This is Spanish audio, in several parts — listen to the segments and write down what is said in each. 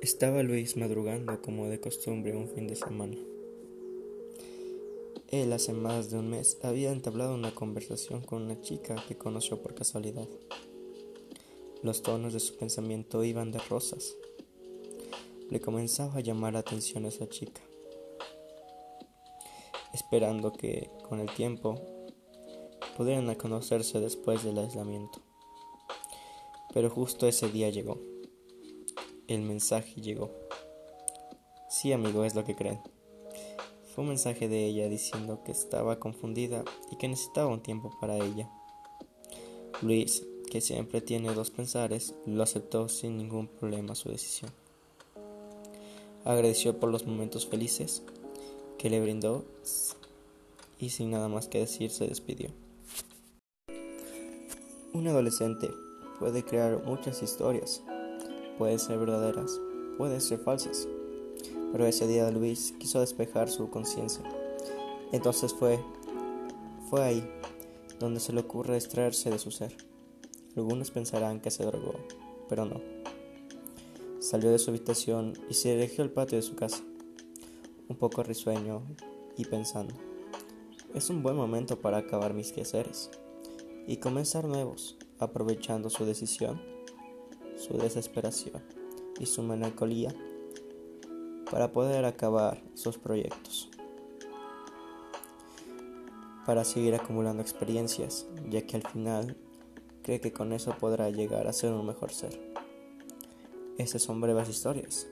Estaba Luis madrugando como de costumbre un fin de semana. Él hace más de un mes había entablado una conversación con una chica que conoció por casualidad. Los tonos de su pensamiento iban de rosas. Le comenzaba a llamar la atención esa chica, esperando que, con el tiempo, pudieran conocerse después del aislamiento. Pero justo ese día llegó. El mensaje llegó. Sí, amigo, es lo que creen. Fue un mensaje de ella diciendo que estaba confundida y que necesitaba un tiempo para ella. Luis, que siempre tiene dos pensares, lo aceptó sin ningún problema su decisión. Agradeció por los momentos felices que le brindó y sin nada más que decir se despidió. Un adolescente puede crear muchas historias, pueden ser verdaderas, pueden ser falsas pero ese día Luis quiso despejar su conciencia. Entonces fue, fue ahí donde se le ocurre extraerse de su ser. Algunos pensarán que se drogó, pero no. Salió de su habitación y se dirigió al patio de su casa, un poco risueño y pensando, es un buen momento para acabar mis quehaceres y comenzar nuevos, aprovechando su decisión, su desesperación y su melancolía para poder acabar sus proyectos, para seguir acumulando experiencias, ya que al final cree que con eso podrá llegar a ser un mejor ser. Esas son breves historias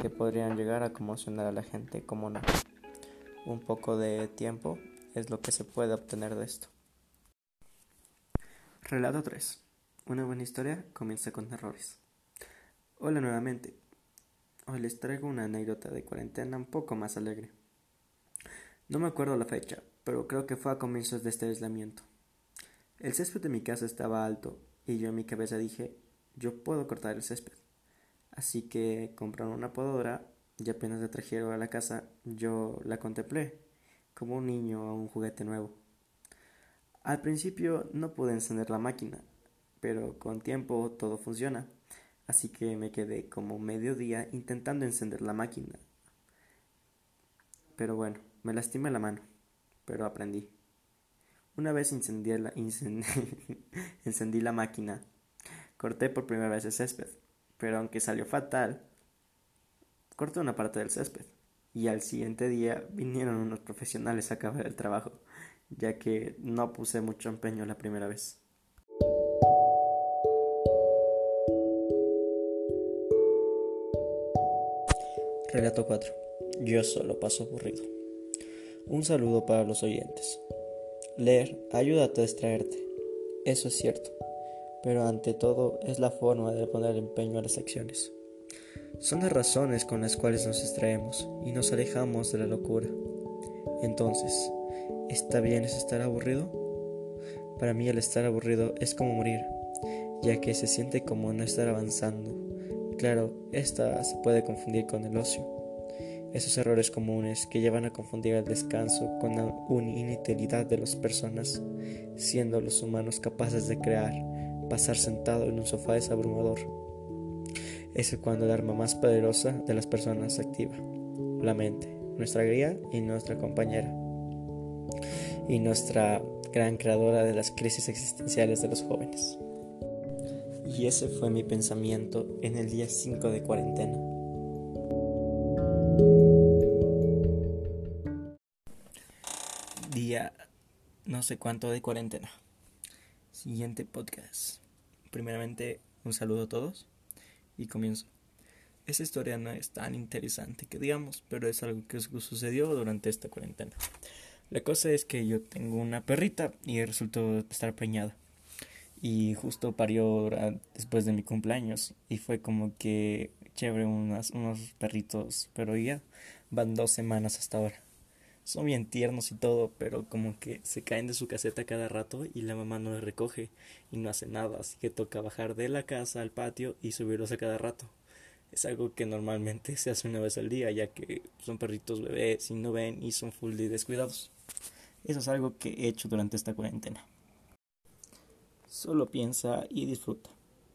que podrían llegar a conmocionar a la gente como no. Un poco de tiempo es lo que se puede obtener de esto. Relato 3. Una buena historia comienza con errores. Hola nuevamente. Hoy les traigo una anécdota de cuarentena un poco más alegre. No me acuerdo la fecha, pero creo que fue a comienzos de este aislamiento. El césped de mi casa estaba alto y yo en mi cabeza dije, yo puedo cortar el césped. Así que compraron una podadora y apenas la trajeron a la casa yo la contemplé, como un niño a un juguete nuevo. Al principio no pude encender la máquina, pero con tiempo todo funciona así que me quedé como medio día intentando encender la máquina. Pero bueno, me lastimé la mano, pero aprendí. Una vez encendí la, encendí la máquina, corté por primera vez el césped, pero aunque salió fatal, corté una parte del césped. Y al siguiente día vinieron unos profesionales a acabar el trabajo, ya que no puse mucho empeño la primera vez. Relato 4. Yo solo paso aburrido. Un saludo para los oyentes. Leer ayuda a distraerte. Eso es cierto. Pero ante todo es la forma de poner empeño a las acciones. Son las razones con las cuales nos distraemos y nos alejamos de la locura. Entonces, ¿está bien es estar aburrido? Para mí el estar aburrido es como morir, ya que se siente como no estar avanzando Claro, esta se puede confundir con el ocio. Esos errores comunes que llevan a confundir el descanso con la inutilidad de las personas, siendo los humanos capaces de crear, pasar sentado en un sofá es abrumador. Es cuando el arma más poderosa de las personas activa, la mente, nuestra guía y nuestra compañera, y nuestra gran creadora de las crisis existenciales de los jóvenes. Y ese fue mi pensamiento en el día 5 de cuarentena. Día no sé cuánto de cuarentena. Siguiente podcast. Primeramente, un saludo a todos y comienzo. Esa historia no es tan interesante que digamos, pero es algo que sucedió durante esta cuarentena. La cosa es que yo tengo una perrita y resultó estar preñada y justo parió después de mi cumpleaños y fue como que chévere unas, unos perritos, pero ya van dos semanas hasta ahora. Son bien tiernos y todo, pero como que se caen de su caseta cada rato y la mamá no les recoge y no hace nada, así que toca bajar de la casa al patio y subirlos a cada rato. Es algo que normalmente se hace una vez al día, ya que son perritos bebés y no ven y son full de descuidados. Eso es algo que he hecho durante esta cuarentena. Solo piensa y disfruta.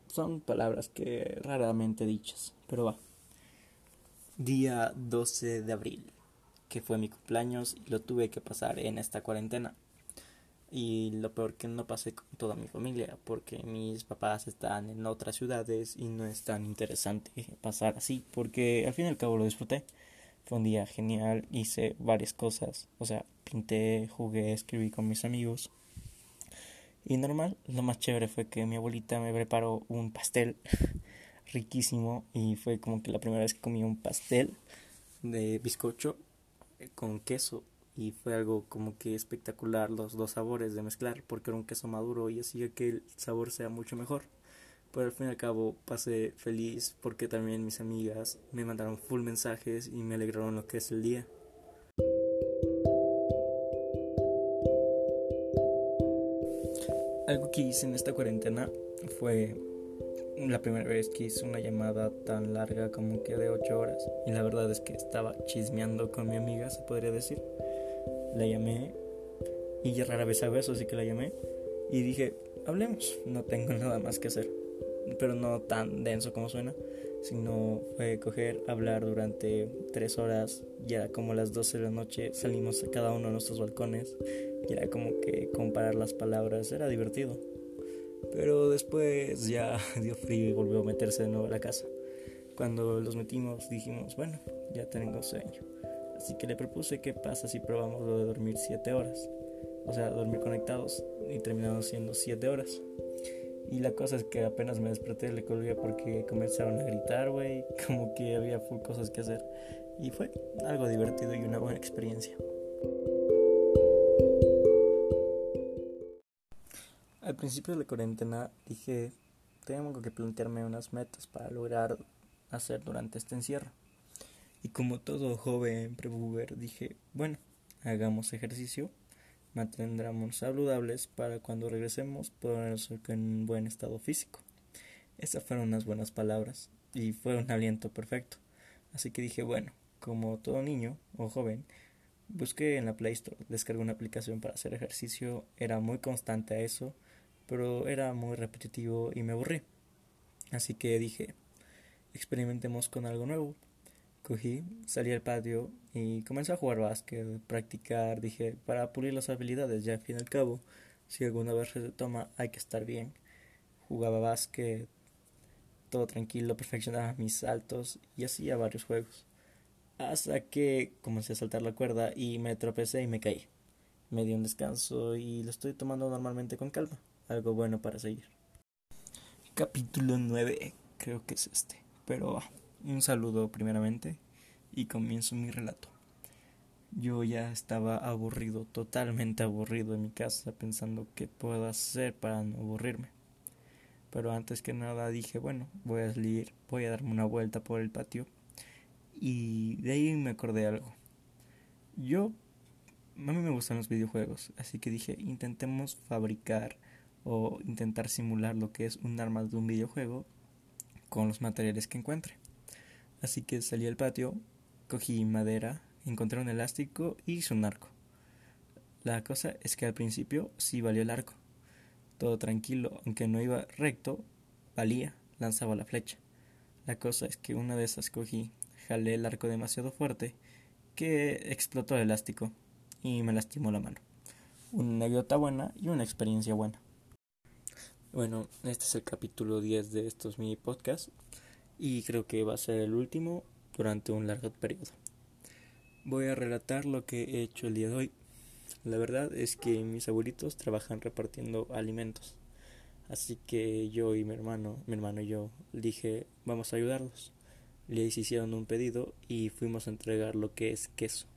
son palabras que raramente dichas, pero va. Día 12 de abril, que fue mi cumpleaños y lo tuve que pasar en esta cuarentena. Y lo peor que no pasé con toda mi familia, porque mis papás están en otras ciudades y no es tan interesante pasar así, porque al fin y al cabo lo disfruté. Fue un día genial, hice varias cosas, o sea, pinté, jugué, escribí con mis amigos. Y normal, lo más chévere fue que mi abuelita me preparó un pastel riquísimo y fue como que la primera vez que comí un pastel de bizcocho con queso y fue algo como que espectacular los dos sabores de mezclar porque era un queso maduro y hacía que el sabor sea mucho mejor. Pero al fin y al cabo pasé feliz porque también mis amigas me mandaron full mensajes y me alegraron lo que es el día. Algo que hice en esta cuarentena fue la primera vez que hice una llamada tan larga como que de 8 horas. Y la verdad es que estaba chismeando con mi amiga, se podría decir. La llamé y ya rara vez hago eso, así que la llamé. Y dije, hablemos, no tengo nada más que hacer. Pero no tan denso como suena, sino fue coger, hablar durante 3 horas. Ya como las 12 de la noche salimos a cada uno de nuestros balcones y era como que comparar las palabras era divertido. Pero después ya dio frío y volvió a meterse de nuevo a la casa. Cuando los metimos dijimos, bueno, ya tengo sueño. Así que le propuse qué pasa si probamos lo de dormir 7 horas. O sea, dormir conectados y terminamos siendo 7 horas. Y la cosa es que apenas me desperté le colgué porque comenzaron a gritar, güey, como que había full cosas que hacer. Y fue algo divertido y una buena experiencia. Al principio de la cuarentena dije, tengo que plantearme unas metas para lograr hacer durante este encierro. Y como todo joven prebuber dije, bueno, hagamos ejercicio, mantendremos saludables para cuando regresemos ponernos en buen estado físico. Esas fueron unas buenas palabras y fue un aliento perfecto. Así que dije, bueno, como todo niño o joven, busqué en la Play Store, descargué una aplicación para hacer ejercicio, era muy constante a eso pero era muy repetitivo y me aburrí. Así que dije, experimentemos con algo nuevo. Cogí, salí al patio y comencé a jugar básquet, practicar, dije, para pulir las habilidades, ya al fin y al cabo, si alguna vez se toma, hay que estar bien. Jugaba básquet, todo tranquilo, perfeccionaba mis saltos y hacía varios juegos. Hasta que comencé a saltar la cuerda y me tropecé y me caí. Me di un descanso y lo estoy tomando normalmente con calma algo bueno para seguir. Capítulo 9, creo que es este. Pero un saludo primeramente y comienzo mi relato. Yo ya estaba aburrido, totalmente aburrido en mi casa, pensando qué puedo hacer para no aburrirme. Pero antes que nada dije, bueno, voy a salir, voy a darme una vuelta por el patio. Y de ahí me acordé algo. Yo, a mí me gustan los videojuegos, así que dije, intentemos fabricar o intentar simular lo que es un arma de un videojuego con los materiales que encuentre. Así que salí al patio, cogí madera, encontré un elástico y hice un arco. La cosa es que al principio sí valió el arco. Todo tranquilo, aunque no iba recto, valía, lanzaba la flecha. La cosa es que una de esas cogí, jalé el arco demasiado fuerte que explotó el elástico y me lastimó la mano. Una anécdota buena y una experiencia buena. Bueno, este es el capítulo 10 de estos mini podcasts y creo que va a ser el último durante un largo periodo. Voy a relatar lo que he hecho el día de hoy. La verdad es que mis abuelitos trabajan repartiendo alimentos. Así que yo y mi hermano, mi hermano y yo dije, vamos a ayudarlos. Les hicieron un pedido y fuimos a entregar lo que es queso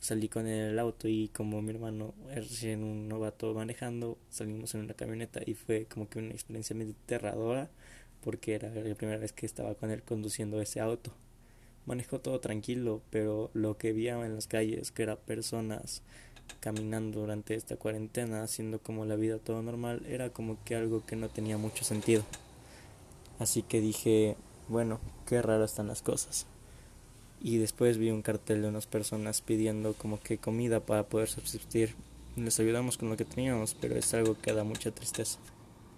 salí con el auto y como mi hermano es recién un novato manejando, salimos en una camioneta y fue como que una experiencia muy aterradora porque era la primera vez que estaba con él conduciendo ese auto. Manejó todo tranquilo, pero lo que vi en las calles, que eran personas caminando durante esta cuarentena, haciendo como la vida todo normal, era como que algo que no tenía mucho sentido. Así que dije, bueno, qué raro están las cosas y después vi un cartel de unas personas pidiendo como que comida para poder subsistir. Les ayudamos con lo que teníamos, pero es algo que da mucha tristeza.